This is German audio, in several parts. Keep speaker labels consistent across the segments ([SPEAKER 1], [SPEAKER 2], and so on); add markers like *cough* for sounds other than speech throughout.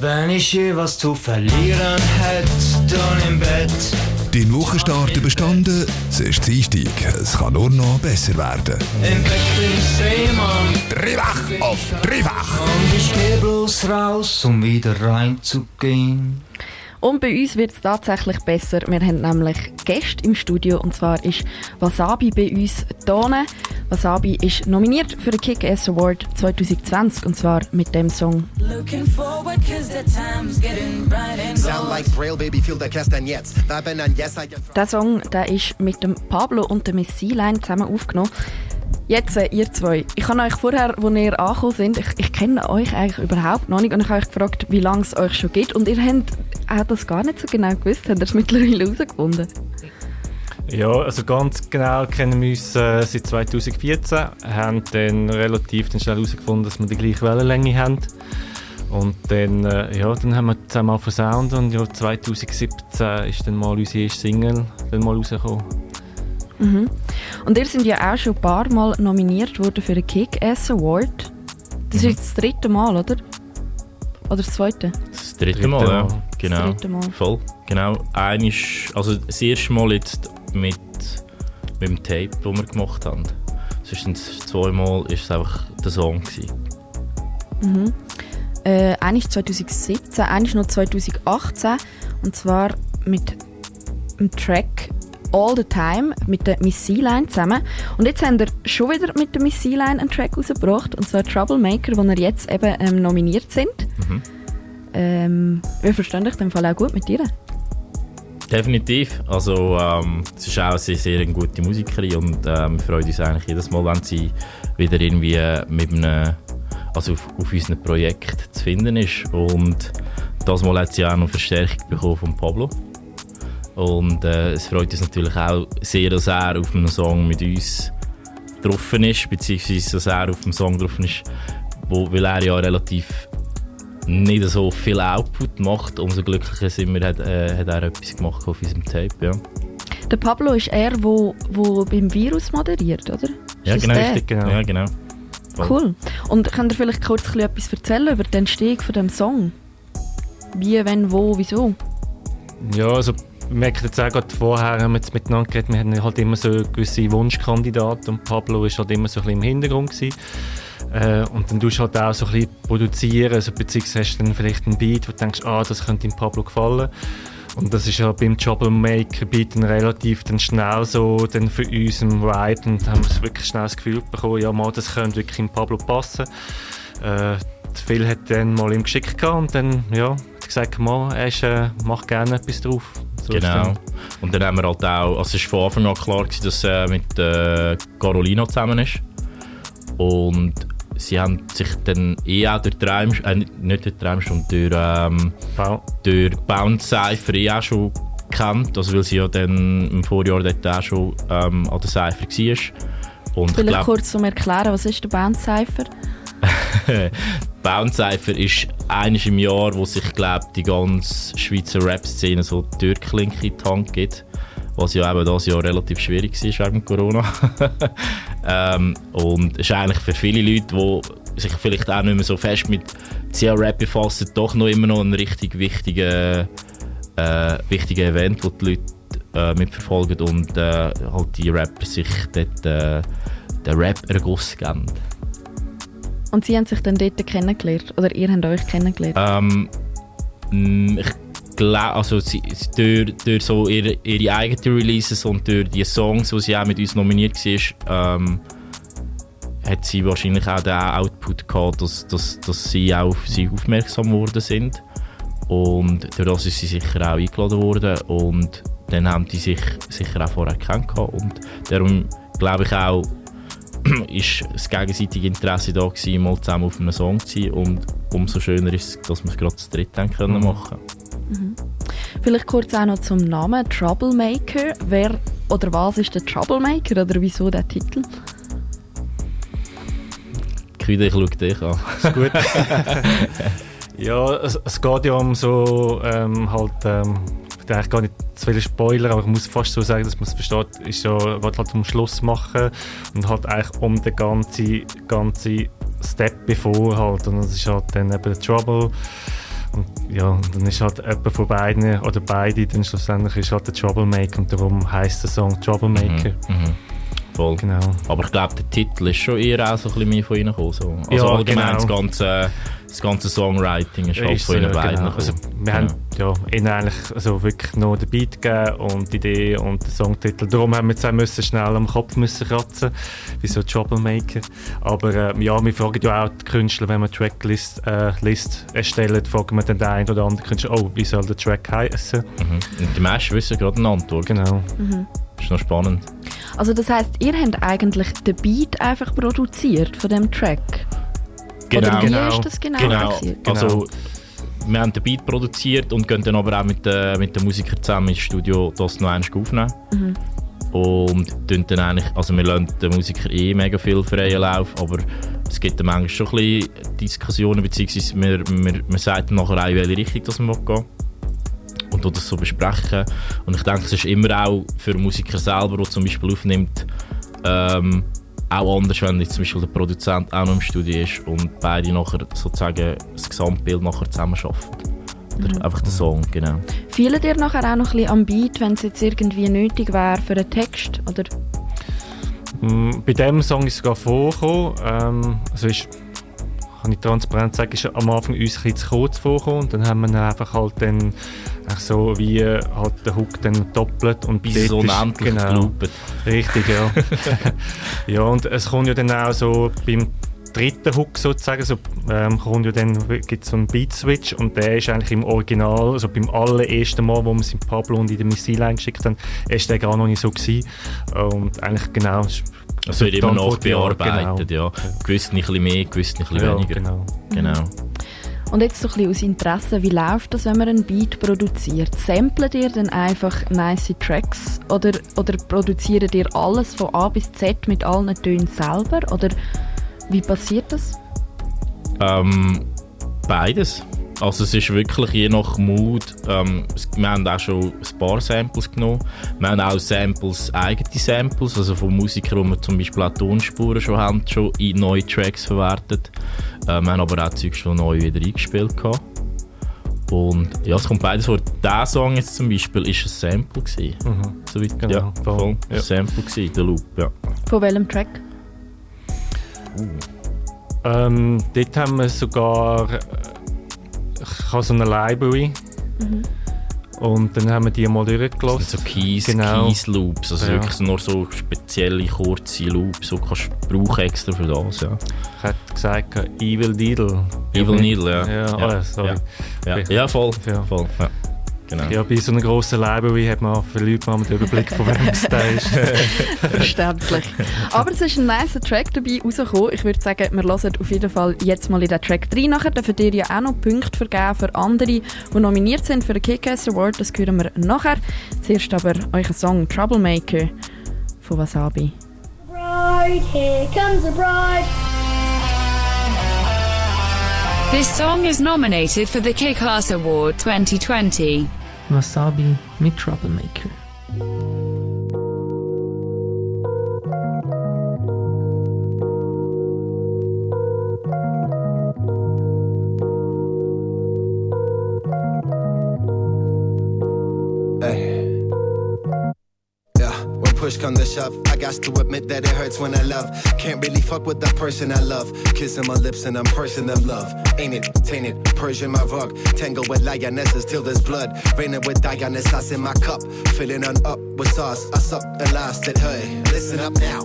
[SPEAKER 1] Wenn ich je was zu verlieren hätte, dann im Bett.
[SPEAKER 2] Dein Wochenstart überstanden, es ist Dienstag, es kann nur noch besser werden.
[SPEAKER 1] Im Bett bin ich Seemann.
[SPEAKER 2] Dreifach auf Dreifach!
[SPEAKER 1] Und ich geh bloß raus, um wieder reinzugehen.
[SPEAKER 3] Und bei uns wird es tatsächlich besser. Wir haben nämlich Gäste im Studio und zwar ist Wasabi bei uns da. Wasabi ist nominiert für den Kick-Ass Award 2020 und zwar mit dem Song
[SPEAKER 4] Looking forward cause the time's getting bright and
[SPEAKER 5] Sound
[SPEAKER 4] gold.
[SPEAKER 5] like Braille, baby, feel the Castanets. Vibing on yes, I get
[SPEAKER 3] Der Song der ist mit dem Pablo und der Miss Line zusammen aufgenommen. Jetzt, äh, ihr zwei. Ich habe euch vorher, als ihr angekommen sind, ich, ich kenne euch eigentlich überhaupt noch nicht und ich habe euch gefragt, wie lange es euch schon gibt. Und ihr habt auch das gar nicht so genau gewusst. Habt ihr es mittlerweile herausgefunden?
[SPEAKER 6] Ja, also ganz genau kennen wir uns äh, seit 2014, haben dann relativ dann schnell herausgefunden, dass wir die gleiche Wellenlänge haben. Und dann, äh, ja, dann haben wir zusammen mal Sound und ja, 2017 ist dann mal unsere erste Single dann mal rausgekommen.
[SPEAKER 3] Und ihr sind ja auch schon ein paar Mal nominiert worden für den Kick-Ass Award. Das ist jetzt das dritte Mal, oder? Oder das zweite?
[SPEAKER 7] Das dritte,
[SPEAKER 6] Dritte
[SPEAKER 7] Mal, ja.
[SPEAKER 6] Mal.
[SPEAKER 7] Genau.
[SPEAKER 3] Das dritte Mal.
[SPEAKER 7] Voll. Genau. Einisch, also das erste Mal jetzt mit, mit dem Tape, das wir gemacht haben. Sonst zweimal ist es einfach der Song. Gewesen.
[SPEAKER 3] Äh, einer ist 2017, einer ist noch 2018. Und zwar mit dem Track All the Time mit der Miss Line zusammen. Und jetzt haben wir schon wieder mit der Miss Line einen Track rausgebracht. Und zwar Troublemaker, wo wir jetzt eben ähm, nominiert sind.
[SPEAKER 7] Mhm.
[SPEAKER 3] Ähm, wir verstehen dich dem Fall auch gut mit dir.
[SPEAKER 7] Definitiv. Also, ähm, es ist auch eine sehr, sehr gute Musikerin und ähm, wir freuen uns eigentlich jedes Mal, wenn sie wieder irgendwie äh, mit einem, also auf, auf unserem Projekt zu finden ist. Und das Mal hat sie auch noch Verstärkung bekommen von Pablo. Und äh, es freut uns natürlich auch sehr, dass er auf einem Song mit uns drauf ist, beziehungsweise dass er auf dem Song drauf ist, wo, weil er ja relativ nicht so viel Output macht, umso glücklicher sind wir, hat, äh, hat er etwas gemacht auf unserem Tape, ja.
[SPEAKER 3] Der Pablo ist er, wo, wo beim Virus moderiert, oder?
[SPEAKER 7] Ja, genau,
[SPEAKER 3] der?
[SPEAKER 7] richtig,
[SPEAKER 6] genau.
[SPEAKER 7] Ja, genau.
[SPEAKER 3] Cool. Und könnt ihr vielleicht kurz ein bisschen etwas erzählen über den Entstehung von dem Song? Wie, wenn, wo, wieso?
[SPEAKER 6] Ja, also wir merken jetzt auch gerade vorher, haben wir jetzt miteinander geredet, wir hatten halt immer so gewisse Wunschkandidaten und Pablo war halt immer so ein bisschen im Hintergrund. Gewesen. Äh, und dann tust du halt auch so ein bisschen produzieren, also beziehungsweise hast du dann vielleicht einen Beat, wo du denkst, ah, das könnte dem Pablo gefallen. Und das ist ja beim Troublemaker Beat dann relativ dann schnell so dann für uns im Ride und haben wir wirklich schnell das Gefühl bekommen, ja mal, das könnte wirklich im Pablo passen. Äh, Phil hat dann mal ihm geschickt gehabt und dann, ja, hat gesagt, mal, er ist, äh, macht gerne etwas drauf. So
[SPEAKER 7] Genau.
[SPEAKER 6] dann-
[SPEAKER 7] Und dann haben wir halt auch, also es war von Anfang an klar, gewesen, dass er mit äh, Carolina zusammen ist. Und sie haben sich dann eh auch durch Traum, äh, nicht- durch Traumstunde, durch, ähm,
[SPEAKER 6] Wow.
[SPEAKER 7] durch Bounce Cypher eh auch schon kennt, also weil sie ja dann im Vorjahr dort auch schon ähm, an der Cypher war. Und ich
[SPEAKER 3] Vielleicht
[SPEAKER 7] glaub,
[SPEAKER 3] kurz zum Erklären, was ist der Bandcypher? *laughs*
[SPEAKER 7] Bounce Cypher ist eines im Jahr, wo sich glaub, die ganze Schweizer Rap-Szene so die Türklinke in die Hand gibt. Was ja eben dieses Jahr relativ schwierig war wegen Corona. *laughs* ähm, und es ist eigentlich für viele Leute, die sich vielleicht auch nicht mehr so fest mit CR-Rap befassen, doch noch immer noch ein richtig wichtiger, äh, wichtiger Event, wo die Leute äh, mitverfolgen und äh, halt die Rapper sich dort äh, den Rap-Erguss geben.
[SPEAKER 3] Und sie haben sich dann dort kennengelernt? Oder ihr habt euch kennengelernt?
[SPEAKER 7] Ähm, mh, ich also sie, durch, durch so ihre, ihre eigenen Releases und durch die Songs, die sie auch mit uns nominiert war, ähm, hat sie wahrscheinlich auch den Output gehabt, dass, dass, dass sie auch auf sie aufmerksam geworden sind. Und durch das ist sie sicher auch eingeladen worden und dann haben die sich sicher auch vorher kennengelernt. Und darum glaube ich auch, *clears throat* ist das gegenseitige Interesse da gewesen, mal zusammen auf einem Song zu sein und umso schöner ist es, dass wir es gerade zu dritt können machen.
[SPEAKER 3] Vielleicht kurz auch noch zum Namen Troublemaker. Wer oder was ist der Troublemaker oder wieso der Titel?
[SPEAKER 7] Küde, ich schaue dich an.
[SPEAKER 6] Ist gut. *laughs* ja, es, es geht ja um so ähm, halt, ähm, ich will eigentlich gar nicht zu viele Spoiler, aber ich muss fast so sagen, dass man es versteht, ist ja, will halt um Schluss machen und halt eigentlich um den ganzen, ganzen Step bevor halt und das ist halt dann eben der Trouble Und ja, dann ist halt jemand von beiden oder beide dann schlussendlich ist halt der Troublemaker und darum heisst der Song Troublemaker.
[SPEAKER 7] Mhm. Voll.
[SPEAKER 6] Genau.
[SPEAKER 7] Aber ich glaube, der Titel ist schon eher auch so ein bisschen mehr von ihnen gekommen. So. Also
[SPEAKER 6] Ja,
[SPEAKER 7] allgemein
[SPEAKER 6] genau.
[SPEAKER 7] das, ganze, das ganze Songwriting ist halt
[SPEAKER 6] Ist,
[SPEAKER 7] von ihnen beiden
[SPEAKER 6] genau. Also, wir haben ja, ihnen eigentlich also wirklich noch den Beat gegeben und die Idee und den Songtitel. Darum haben wir jetzt auch müssen schnell am Kopf müssen kratzen, wie so Troublemaker. Aber äh, ja, wir fragen ja auch die Künstler, wenn wir Tracklist äh, List erstellen, fragen wir dann den einen oder anderen Künstler, oh, wie soll der Track heißen?
[SPEAKER 7] Mhm. Und die meisten wissen gerade eine Antwort.
[SPEAKER 6] Genau.
[SPEAKER 7] Das ist noch spannend.
[SPEAKER 3] Also das heisst, ihr habt eigentlich den Beat einfach produziert von dem Track? Oder wie
[SPEAKER 6] Genau.
[SPEAKER 3] ist das genau,
[SPEAKER 7] Genau.
[SPEAKER 3] passiert?
[SPEAKER 6] Genau.
[SPEAKER 7] Also, wir haben den Beat produziert und gehen dann aber auch mit, den mit den Musikern zusammen ins Studio das noch einmal aufnehmen. Und tun dann eigentlich, also wir lassen den Musikern eh mega viel freien Lauf, aber es gibt dann manchmal schon ein bisschen Diskussionen, beziehungsweise wir, wir, wir sagen dann nachher auch, in welche Richtung das wir gehen. Und das so besprechen. Und ich denke, es ist immer auch für Musiker selber, der zum Beispiel aufnimmt, ähm, auch anders, wenn jetzt zum Beispiel der Produzent auch noch im Studio ist und beide nachher sozusagen das Gesamtbild nachher zusammen schaffen. Oder einfach den Song, genau.
[SPEAKER 3] Fehlt ihr nachher auch noch ein bisschen am Beat, wenn es jetzt irgendwie nötig wäre für einen Text? Oder?
[SPEAKER 6] Mm, Bei dem Song ist es sogar vorgekommen. Ähm, also ist, kann ich transparent sagen, ist am Anfang uns ein bisschen zu kurz vorgekommen. Und dann haben wir einfach halt dann so wie äh, halt den Hook dann doppelt und
[SPEAKER 7] Bis so unendlich
[SPEAKER 6] genau. Richtig, ja. *laughs* ja, und es kommt ja dann auch so beim dritten Hook sozusagen, so, ähm, kommt ja dann, gibt so einen Beat-Switch und der ist eigentlich im Original, also beim allerersten Mal, wo wir es in Pablo und in den Missile eingeschickt haben, ist der gar noch nicht so gewesen. Und eigentlich genau... ist-
[SPEAKER 7] Es wird immer noch bearbeitet, ja. Gewiss nicht ein bisschen mehr, gewiss nicht ein
[SPEAKER 6] Genau.
[SPEAKER 7] bisschen
[SPEAKER 6] Ja,
[SPEAKER 7] weniger.
[SPEAKER 6] genau.
[SPEAKER 7] Genau.
[SPEAKER 3] Und jetzt so ein bisschen aus Interesse, wie läuft das, wenn man einen Beat produziert? Samplet ihr dann einfach nice Tracks oder, oder produziert ihr alles von A bis Z mit allen Tönen selber? Oder wie passiert das?
[SPEAKER 7] Ähm, beides. Also es ist wirklich je nach Mood. Ähm, wir haben auch schon ein paar Samples genommen. Wir haben auch Samples, eigene Samples, also von Musikern, die wir zum Beispiel auch Tonspuren schon haben, schon in neue Tracks verwertet. Äh, wir haben aber auch Zeug schon neu wieder eingespielt gehabt. Und ja, es kommt beides vor. Der Song jetzt zum Beispiel ist ein Sample gewesen. Soweit,
[SPEAKER 6] Genau,
[SPEAKER 7] ja,
[SPEAKER 6] voll, ja.
[SPEAKER 7] Ein Sample gewesen, der Loop, ja.
[SPEAKER 3] Von welchem Track?
[SPEAKER 6] Ähm, dort haben wir sogar äh, ich habe so eine Library und dann haben wir die mal durchgelassen.
[SPEAKER 7] so Keys,
[SPEAKER 6] Genau.
[SPEAKER 7] Keys Loops, also
[SPEAKER 6] Ja.
[SPEAKER 7] wirklich nur so spezielle kurze Loops, so kannst du brauchen extra für das, ja.
[SPEAKER 6] Ich hätte gesagt Evil Needle.
[SPEAKER 7] Evil Needle, ja.
[SPEAKER 6] Ja,
[SPEAKER 7] Ja.
[SPEAKER 6] oh, sorry.
[SPEAKER 7] Ja, ja voll,
[SPEAKER 6] Ja.
[SPEAKER 7] voll, ja. Genau.
[SPEAKER 6] Ja, bei so einer grossen Library hat man verliert man den Überblick, von wem es da ist. *laughs*
[SPEAKER 3] Verständlich. Aber es ist ein nicer Track dabei rausgekommen. Ich würde sagen, wir hören auf jeden Fall jetzt mal in den Track rein. Nachher dürfen ihr ja auch noch Punkte vergeben für andere, die nominiert sind für den Kick-Ass Award. Das hören wir nachher. Zuerst aber euer Song Troublemaker von Wasabi.
[SPEAKER 8] bride, here comes the bride.
[SPEAKER 9] This song is nominated for the Kick-Ass Award 2020.
[SPEAKER 1] Wasabi mit Troublemaker.
[SPEAKER 5] Push comes to shove, I got to admit that it hurts when I love. Can't really fuck with the person I love. Kissing my lips and I'm pursing them love. Ain't it tainted? Persian my rug. Tangle with lionesses till there's blood. Raining with Dionysus in my cup. Filling on up with sauce. I sup and lasted. Hey, listen up now.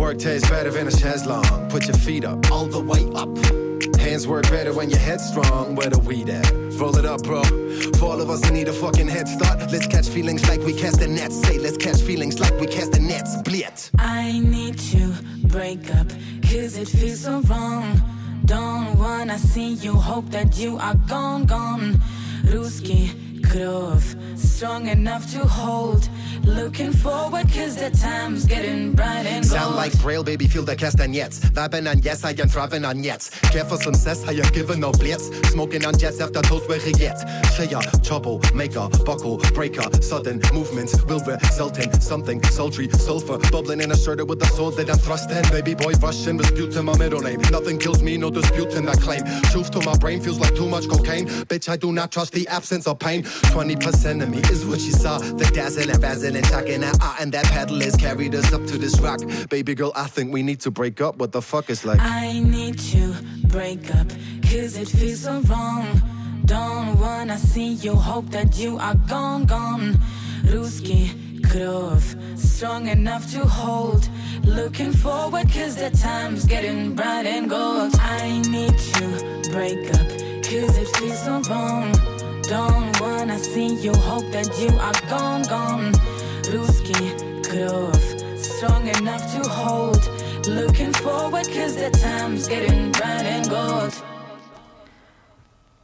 [SPEAKER 5] Work tastes better than a chaise long. Put your feet up, all the way up. Hands work better when your head's strong. Where the weed at? Roll it up, bro. For all of us who need a fucking head start, let's catch feelings like we cast the nets. Say, let's catch feelings like we cast the nets. Blitz.
[SPEAKER 4] I need to break up, cause it feels so wrong. Don't wanna see you, hope that you are gone, gone. Ruski, growth, strong enough to hold. Looking forward, cause the time's getting bright and gold.
[SPEAKER 5] Sound like Braille, baby, feel the castanets. Vibing on yes, I am thriving on yets. Care for some cess, I am giving no blitz. Smoking on jets after toast where yet. Shaya, trouble, maker, buckle, breaker. Sudden movements will result in something sultry, sulfur. Bubbling in a shirt with a sword that I'm thrusting. Baby boy, rushing, disputing my middle name. Nothing kills me, no disputing that claim. Truth to my brain feels like too much cocaine. Bitch, I do not trust the absence of pain. 20% of me is what you saw. The dazzle and vazzle and talking that ah, and that has carried us up to this rock. Baby girl, I think we need to break up. What the fuck is like?
[SPEAKER 4] I need to break up, cause it feels so wrong. Don't wanna see you, hope that you are gone, gone. Ruski krov, strong enough to hold. Looking forward, cause the time's getting bright and gold. I need to break up, cause it feels so wrong. Don't wanna see you, hope that you are gone, gone. Ruski krov, strong enough to hold. Looking forward, cause the time's getting bright and gold.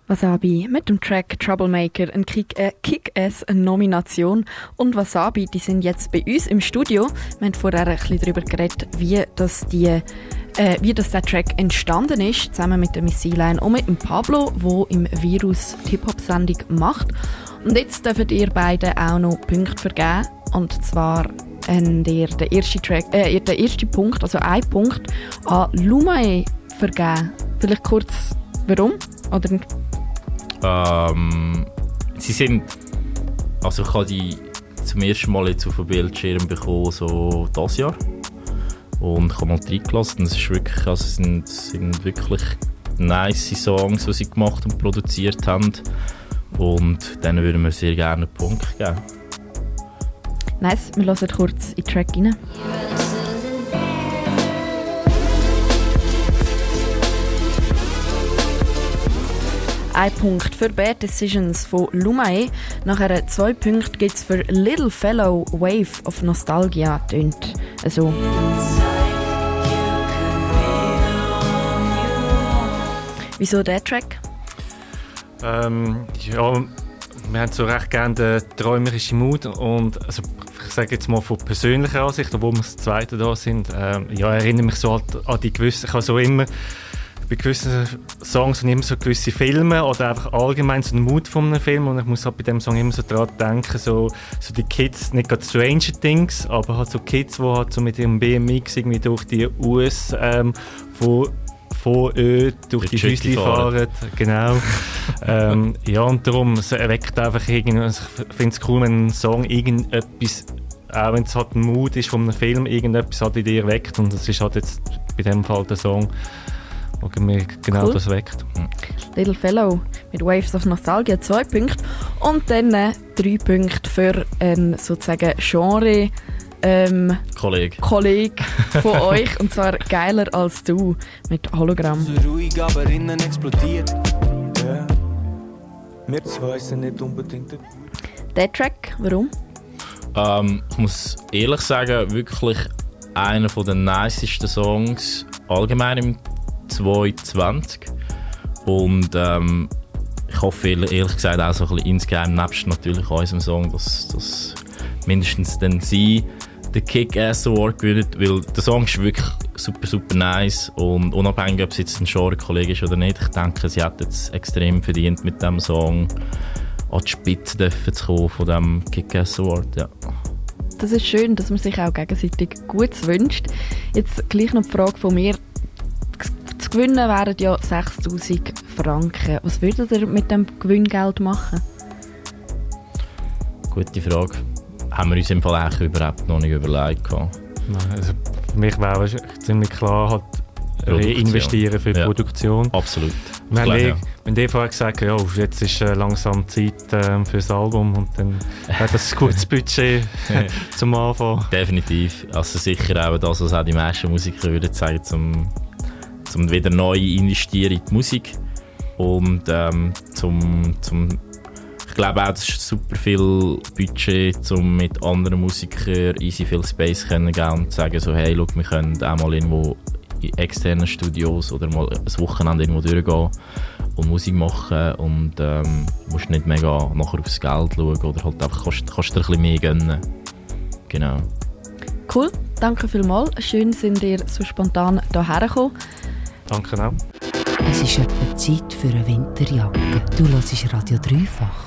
[SPEAKER 3] Wasabi mit dem Track Troublemaker, ein Kick- äh, Kick-Ass-Nomination. Und Wasabi, die sind jetzt bei uns im Studio. Wir haben vorher ein bisschen darüber geredet, wie, das die, äh, wie das der Track entstanden ist, zusammen mit der Miss Line und mit dem Pablo, wo im Virus Hip-Hop-Sendung macht. Und jetzt dürft ihr beide auch noch Punkte vergeben. Und zwar habt ihr den ersten, Track, äh, den ersten Punkt, also einen Punkt, an Lumae vergeben. Vielleicht kurz, warum? Oder
[SPEAKER 7] Ähm, sie sind. Also, ich habe die zum ersten Mal jetzt auf dem Bildschirm bekommen, so dieses Jahr. Und ich habe mal reingelassen. Es wirklich, also sind, sind wirklich nice Songs, die sie gemacht und produziert haben. Und denen würden wir sehr gerne einen Punkt geben.
[SPEAKER 3] Nice, wir hören kurz in den Track rein. Ein Punkt für Bad Decisions von Lumae. Nachher zwei Punkte gibt es für Little Fellow Wave of Nostalgia. Tönt also. Wieso der Track?
[SPEAKER 6] Ähm, ja, wir haben so recht gerne den träumerischen Mut und also, ich sage jetzt mal von persönlicher Ansicht, obwohl wir das Zweite da sind, ähm, ja, erinnere mich so an, an die gewissen, ich habe so immer bei gewissen Songs und immer so gewisse Filme oder einfach allgemein so den Mut von einem Film und ich muss halt bei dem Song immer so dran denken, so, so die Kids, nicht gerade Stranger Things, aber halt so Kids, die halt so mit ihrem BMX irgendwie durch die US ähm, von von Ö durch die,
[SPEAKER 7] Die
[SPEAKER 6] Häuschen
[SPEAKER 7] Jetty fahren.
[SPEAKER 6] Genau. *laughs* ähm, ja, und darum, es erweckt einfach irgendwie, also ich finde es cool, wenn ein Song irgendetwas, auch wenn es halt ein Mut ist von einem Film, irgendetwas halt in dir weckt und das ist halt jetzt bei dem Fall der Song, der mir genau
[SPEAKER 3] Cool.
[SPEAKER 6] das weckt.
[SPEAKER 3] Little Fellow mit Waves of Nostalgia, zwei Punkte. Und dann äh, drei Punkte für einen sozusagen Genre. Ähm,
[SPEAKER 7] Kollege.
[SPEAKER 3] Kollege von *laughs* euch und zwar geiler als du mit Hologramm.
[SPEAKER 10] So ruhig, aber innen explodiert. Wir zwei sind nicht unbedingt der
[SPEAKER 3] Der Track, warum?
[SPEAKER 7] Ähm, ich muss ehrlich sagen, wirklich einer von den nicesten Songs allgemein im 2020. Und ähm, ich hoffe ehrlich ehrlich gesagt auch so ein bisschen insgeheim, nebst natürlich unserem Song, dass, dass mindestens dann sie den Kick-Ass Award gewinnen, weil der Song ist wirklich super, super nice und unabhängig, ob es jetzt ein Genre-Kollege ist oder nicht, ich denke, sie hat jetzt extrem verdient mit dem Song an die Spitze dürfen zu kommen von dem Kick-Ass Award, ja.
[SPEAKER 3] Das ist schön, dass man sich auch gegenseitig Gutes wünscht. Jetzt gleich noch die Frage von mir. Zu gewinnen wären ja 6000 Franken. Was würdet ihr mit dem Gewinngeld machen?
[SPEAKER 7] Gute Frage. Haben wir uns im Fall eigentlich überhaupt noch nicht überlegt. gehabt.
[SPEAKER 6] Nein, Also für mich wäre es ziemlich klar, halt reinvestieren für
[SPEAKER 7] Ja.
[SPEAKER 6] Produktion.
[SPEAKER 7] Absolut.
[SPEAKER 6] Wir haben
[SPEAKER 7] Klar, ja.
[SPEAKER 6] haben eh vorher gesagt, ja, jetzt ist äh, langsam Zeit ähm, für das Album und dann hat das ein gutes *laughs* Budget *laughs* zum Anfang.
[SPEAKER 7] Definitiv. Also sicher auch das, was auch die meisten Musiker würden sagen, zum, zum wieder neu investieren in die Musik. Und ähm, zum, zum, ich glaube auch, das ist super viel Budget, um mit anderen Musikern easy viel Space können geben und zu sagen so, hey, schau, wir können auch mal irgendwo in externen Studios oder mal ein Wochenende irgendwo durchgehen und Musik machen und ähm, musst nicht mega nachher aufs Geld schauen oder halt einfach kannst, kannst dir ein bisschen mehr gönnen. Genau.
[SPEAKER 3] Cool, danke vielmals. Schön sind ihr so spontan hierher gekommen.
[SPEAKER 6] Danke auch.
[SPEAKER 11] Es ist etwa Zeit für eine Winterjacke. Du hörst Radio dreifach.